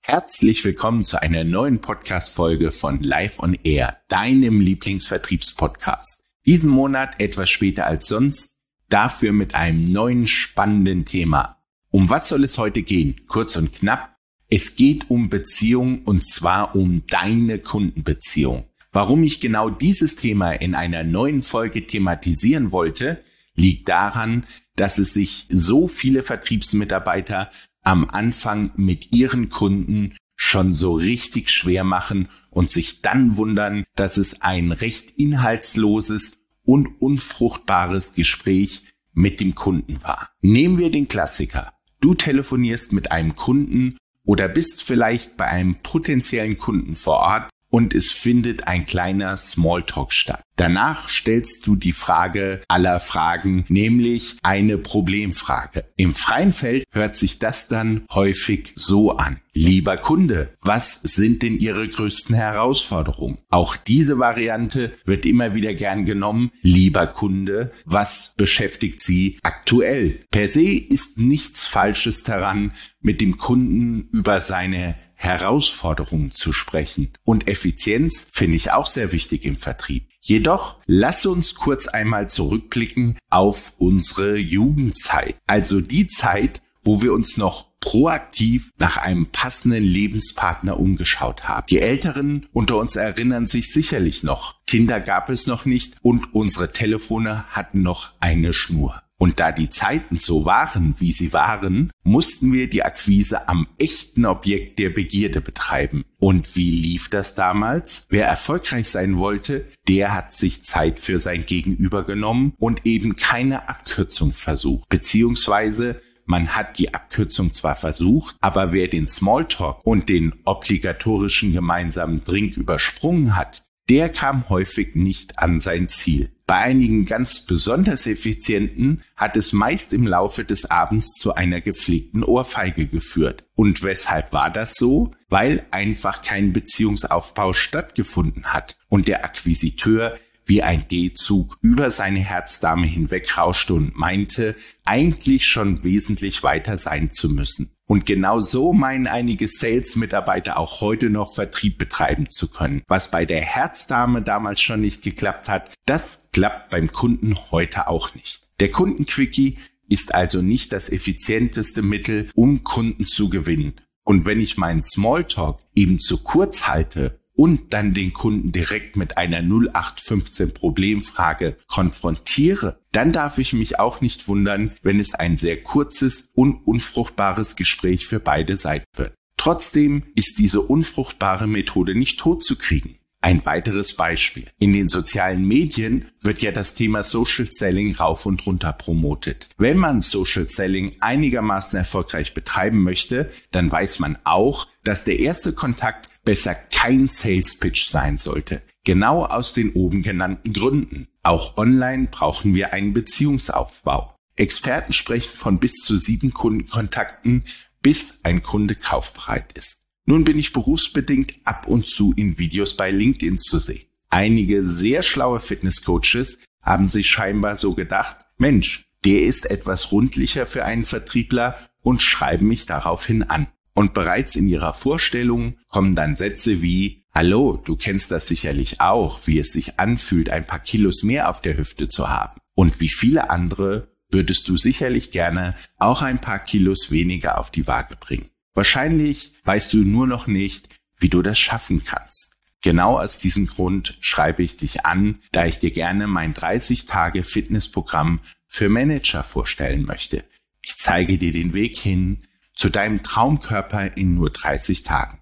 Herzlich willkommen zu einer neuen Podcast-Folge von Live on Air, deinem Lieblingsvertriebspodcast. Diesen Monat etwas später als sonst, dafür mit einem neuen spannenden Thema. Um was soll es heute gehen? Kurz und knapp. Es geht um Beziehung und zwar um deine Kundenbeziehung. Warum ich genau dieses Thema in einer neuen Folge thematisieren wollte, liegt daran, dass es sich so viele Vertriebsmitarbeiter am Anfang mit ihren Kunden schon so richtig schwer machen und sich dann wundern, dass es ein recht inhaltsloses und unfruchtbares Gespräch mit dem Kunden war. Nehmen wir den Klassiker. Du telefonierst mit einem Kunden oder bist vielleicht bei einem potenziellen Kunden vor Ort und es findet ein kleiner Smalltalk statt. Danach stellst du die Frage aller Fragen, nämlich eine Problemfrage. Im freien Feld hört sich das dann häufig so an. Lieber Kunde, was sind denn Ihre größten Herausforderungen? Auch diese Variante wird immer wieder gern genommen. Lieber Kunde, was beschäftigt Sie aktuell? Per se ist nichts Falsches daran, mit dem Kunden über seine Herausforderungen zu sprechen. Und Effizienz finde ich auch sehr wichtig im Vertrieb. Jedoch lass uns kurz einmal zurückblicken auf unsere Jugendzeit. Also die Zeit, wo wir uns noch proaktiv nach einem passenden Lebenspartner umgeschaut haben. Die Älteren unter uns erinnern sich sicherlich noch. Tinder gab es noch nicht und unsere Telefone hatten noch eine Schnur. Und da die Zeiten so waren, wie sie waren, mussten wir die Akquise am echten Objekt der Begierde betreiben. Und wie lief das damals? Wer erfolgreich sein wollte, der hat sich Zeit für sein Gegenüber genommen und eben keine Abkürzung versucht. Beziehungsweise man hat die Abkürzung zwar versucht, aber wer den Smalltalk und den obligatorischen gemeinsamen Drink übersprungen hat, der kam häufig nicht an sein Ziel. Bei einigen ganz besonders effizienten hat es meist im Laufe des Abends zu einer gepflegten Ohrfeige geführt. Und weshalb war das so? Weil einfach kein Beziehungsaufbau stattgefunden hat und der Akquisiteur wie ein D-Zug über seine Herzdame hinweg rauschte und meinte, eigentlich schon wesentlich weiter sein zu müssen. Und genau so meinen einige Sales-Mitarbeiter auch heute noch Vertrieb betreiben zu können. Was bei der Herzdame damals schon nicht geklappt hat, das klappt beim Kunden heute auch nicht. Der Kundenquickie ist also nicht das effizienteste Mittel, um Kunden zu gewinnen. Und wenn ich meinen Smalltalk eben zu kurz halte und dann den Kunden direkt mit einer 0815 Problemfrage konfrontiere, dann darf ich mich auch nicht wundern, wenn es ein sehr kurzes und unfruchtbares Gespräch für beide Seiten wird. Trotzdem ist diese unfruchtbare Methode nicht totzukriegen. Ein weiteres Beispiel. In den sozialen Medien wird ja das Thema Social Selling rauf und runter promotet. Wenn man Social Selling einigermaßen erfolgreich betreiben möchte, dann weiß man auch, dass der erste Kontakt besser kein Sales Pitch sein sollte. Genau aus den oben genannten Gründen. Auch online brauchen wir einen Beziehungsaufbau. Experten sprechen von bis zu sieben Kundenkontakten, bis ein Kunde kaufbereit ist. Nun bin ich berufsbedingt ab und zu in Videos bei LinkedIn zu sehen. Einige sehr schlaue Fitnesscoaches haben sich scheinbar so gedacht, Mensch, der ist etwas rundlicher für einen Vertriebler und schreiben mich daraufhin an. Und bereits in ihrer Vorstellung kommen dann Sätze wie, Hallo, du kennst das sicherlich auch, wie es sich anfühlt, ein paar Kilos mehr auf der Hüfte zu haben. Und wie viele andere würdest du sicherlich gerne auch ein paar Kilos weniger auf die Waage bringen. Wahrscheinlich weißt du nur noch nicht, wie du das schaffen kannst. Genau aus diesem Grund schreibe ich dich an, da ich dir gerne mein 30 Tage Fitnessprogramm für Manager vorstellen möchte. Ich zeige dir den Weg hin, zu deinem Traumkörper in nur 30 Tagen.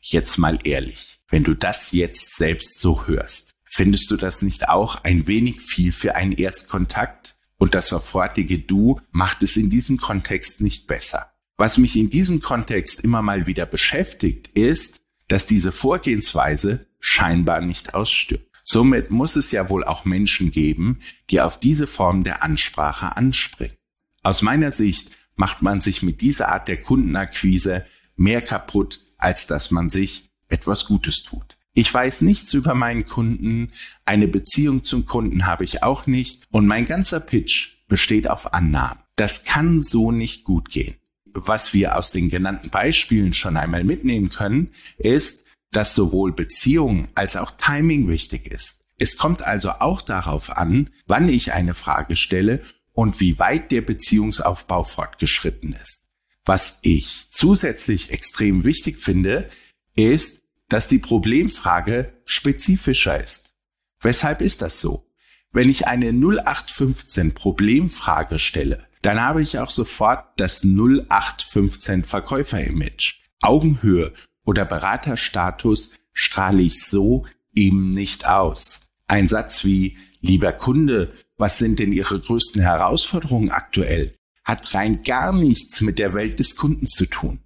Jetzt mal ehrlich, wenn du das jetzt selbst so hörst, findest du das nicht auch ein wenig viel für einen Erstkontakt? Und das sofortige Du macht es in diesem Kontext nicht besser. Was mich in diesem Kontext immer mal wieder beschäftigt, ist, dass diese Vorgehensweise scheinbar nicht ausstirbt. Somit muss es ja wohl auch Menschen geben, die auf diese Form der Ansprache anspringen. Aus meiner Sicht macht man sich mit dieser Art der Kundenakquise mehr kaputt, als dass man sich etwas Gutes tut. Ich weiß nichts über meinen Kunden, eine Beziehung zum Kunden habe ich auch nicht und mein ganzer Pitch besteht auf Annahmen. Das kann so nicht gut gehen. Was wir aus den genannten Beispielen schon einmal mitnehmen können, ist, dass sowohl Beziehung als auch Timing wichtig ist. Es kommt also auch darauf an, wann ich eine Frage stelle und wie weit der Beziehungsaufbau fortgeschritten ist. Was ich zusätzlich extrem wichtig finde, ist, dass die Problemfrage spezifischer ist. Weshalb ist das so? Wenn ich eine 0815 Problemfrage stelle, dann habe ich auch sofort das 0815 Verkäufer-Image. Augenhöhe oder Beraterstatus strahle ich so eben nicht aus. Ein Satz wie, lieber Kunde, was sind denn Ihre größten Herausforderungen aktuell, hat rein gar nichts mit der Welt des Kunden zu tun.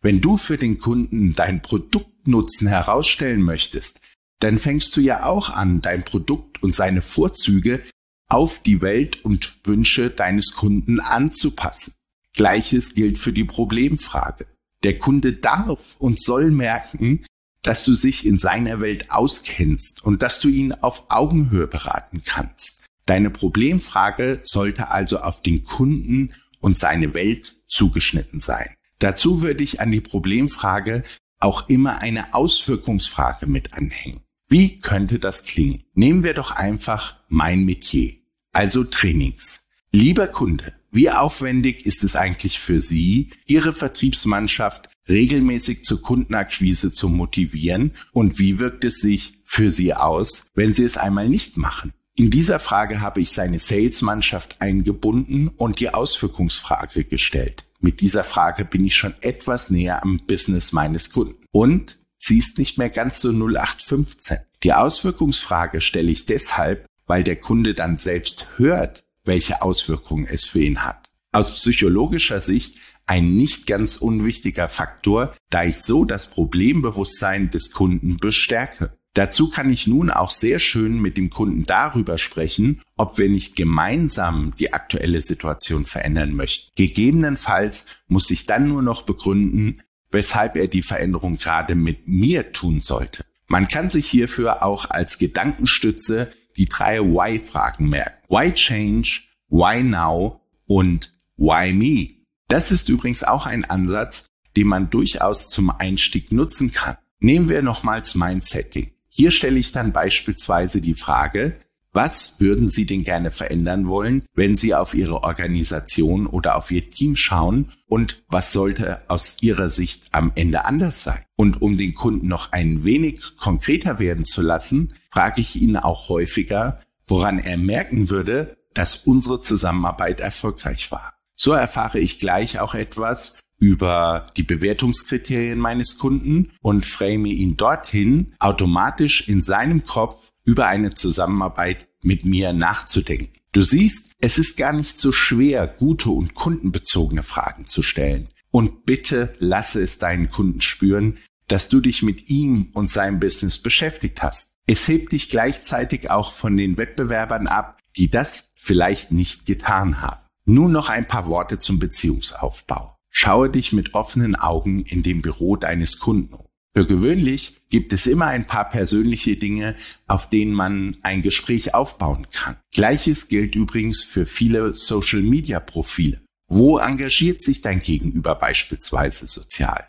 Wenn du für den Kunden dein Produktnutzen herausstellen möchtest, dann fängst du ja auch an, dein Produkt und seine Vorzüge auf die Welt und Wünsche deines Kunden anzupassen. Gleiches gilt für die Problemfrage. Der Kunde darf und soll merken, dass du sich in seiner Welt auskennst und dass du ihn auf Augenhöhe beraten kannst. Deine Problemfrage sollte also auf den Kunden und seine Welt zugeschnitten sein. Dazu würde ich an die Problemfrage auch immer eine Auswirkungsfrage mit anhängen. Wie könnte das klingen? Nehmen wir doch einfach mein Metier, also Trainings. Lieber Kunde, wie aufwendig ist es eigentlich für Sie, Ihre Vertriebsmannschaft regelmäßig zur Kundenakquise zu motivieren und wie wirkt es sich für Sie aus, wenn Sie es einmal nicht machen? In dieser Frage habe ich seine Salesmannschaft eingebunden und die Auswirkungsfrage gestellt. Mit dieser Frage bin ich schon etwas näher am Business meines Kunden. Und sie ist nicht mehr ganz so 0815. Die Auswirkungsfrage stelle ich deshalb, weil der Kunde dann selbst hört, welche Auswirkungen es für ihn hat. Aus psychologischer Sicht ein nicht ganz unwichtiger Faktor, da ich so das Problembewusstsein des Kunden bestärke. Dazu kann ich nun auch sehr schön mit dem Kunden darüber sprechen, ob wir nicht gemeinsam die aktuelle Situation verändern möchten. Gegebenenfalls muss ich dann nur noch begründen, weshalb er die Veränderung gerade mit mir tun sollte. Man kann sich hierfür auch als Gedankenstütze die drei Why-Fragen merken. Why change? Why now? Und Why me? Das ist übrigens auch ein Ansatz, den man durchaus zum Einstieg nutzen kann. Nehmen wir nochmals mein Setting. Hier stelle ich dann beispielsweise die Frage, was würden Sie denn gerne verändern wollen, wenn Sie auf Ihre Organisation oder auf Ihr Team schauen und was sollte aus Ihrer Sicht am Ende anders sein? Und um den Kunden noch ein wenig konkreter werden zu lassen, frage ich ihn auch häufiger, woran er merken würde, dass unsere Zusammenarbeit erfolgreich war. So erfahre ich gleich auch etwas über die Bewertungskriterien meines Kunden und frame ihn dorthin, automatisch in seinem Kopf über eine Zusammenarbeit mit mir nachzudenken. Du siehst, es ist gar nicht so schwer, gute und kundenbezogene Fragen zu stellen. Und bitte lasse es deinen Kunden spüren, dass du dich mit ihm und seinem Business beschäftigt hast. Es hebt dich gleichzeitig auch von den Wettbewerbern ab, die das vielleicht nicht getan haben. Nun noch ein paar Worte zum Beziehungsaufbau. Schaue dich mit offenen Augen in dem Büro deines Kunden um. Für gewöhnlich gibt es immer ein paar persönliche Dinge, auf denen man ein Gespräch aufbauen kann. Gleiches gilt übrigens für viele Social-Media-Profile. Wo engagiert sich dein Gegenüber beispielsweise sozial?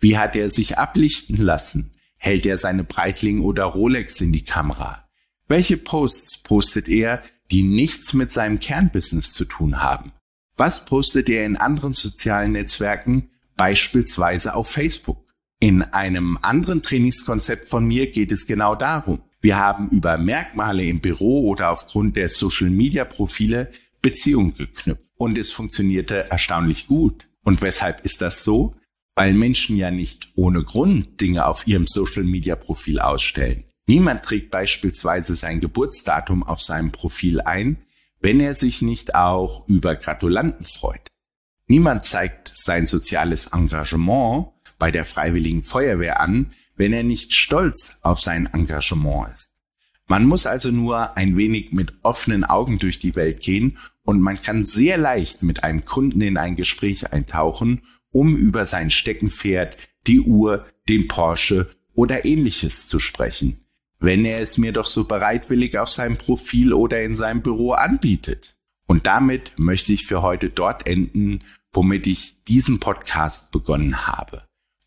Wie hat er sich ablichten lassen? Hält er seine Breitling oder Rolex in die Kamera? Welche Posts postet er, die nichts mit seinem Kernbusiness zu tun haben. Was postet er in anderen sozialen Netzwerken, beispielsweise auf Facebook? In einem anderen Trainingskonzept von mir geht es genau darum. Wir haben über Merkmale im Büro oder aufgrund der Social-Media-Profile Beziehungen geknüpft und es funktionierte erstaunlich gut. Und weshalb ist das so? Weil Menschen ja nicht ohne Grund Dinge auf ihrem Social-Media-Profil ausstellen. Niemand trägt beispielsweise sein Geburtsdatum auf seinem Profil ein, wenn er sich nicht auch über Gratulanten freut. Niemand zeigt sein soziales Engagement bei der Freiwilligen Feuerwehr an, wenn er nicht stolz auf sein Engagement ist. Man muss also nur ein wenig mit offenen Augen durch die Welt gehen und man kann sehr leicht mit einem Kunden in ein Gespräch eintauchen, um über sein Steckenpferd, die Uhr, den Porsche oder ähnliches zu sprechen, wenn er es mir doch so bereitwillig auf seinem Profil oder in seinem Büro anbietet. Und damit möchte ich für heute dort enden, womit ich diesen Podcast begonnen habe.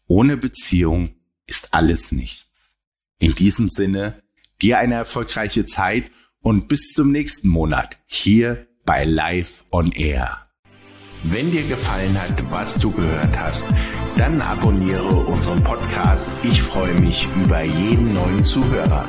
Ohne Beziehung ist alles nichts. In diesem Sinne, dir eine erfolgreiche Zeit und bis zum nächsten Monat hier bei Live on Air. Wenn dir gefallen hat, was du gehört hast, dann abonniere unseren Podcast. Ich freue mich über jeden neuen Zuhörer.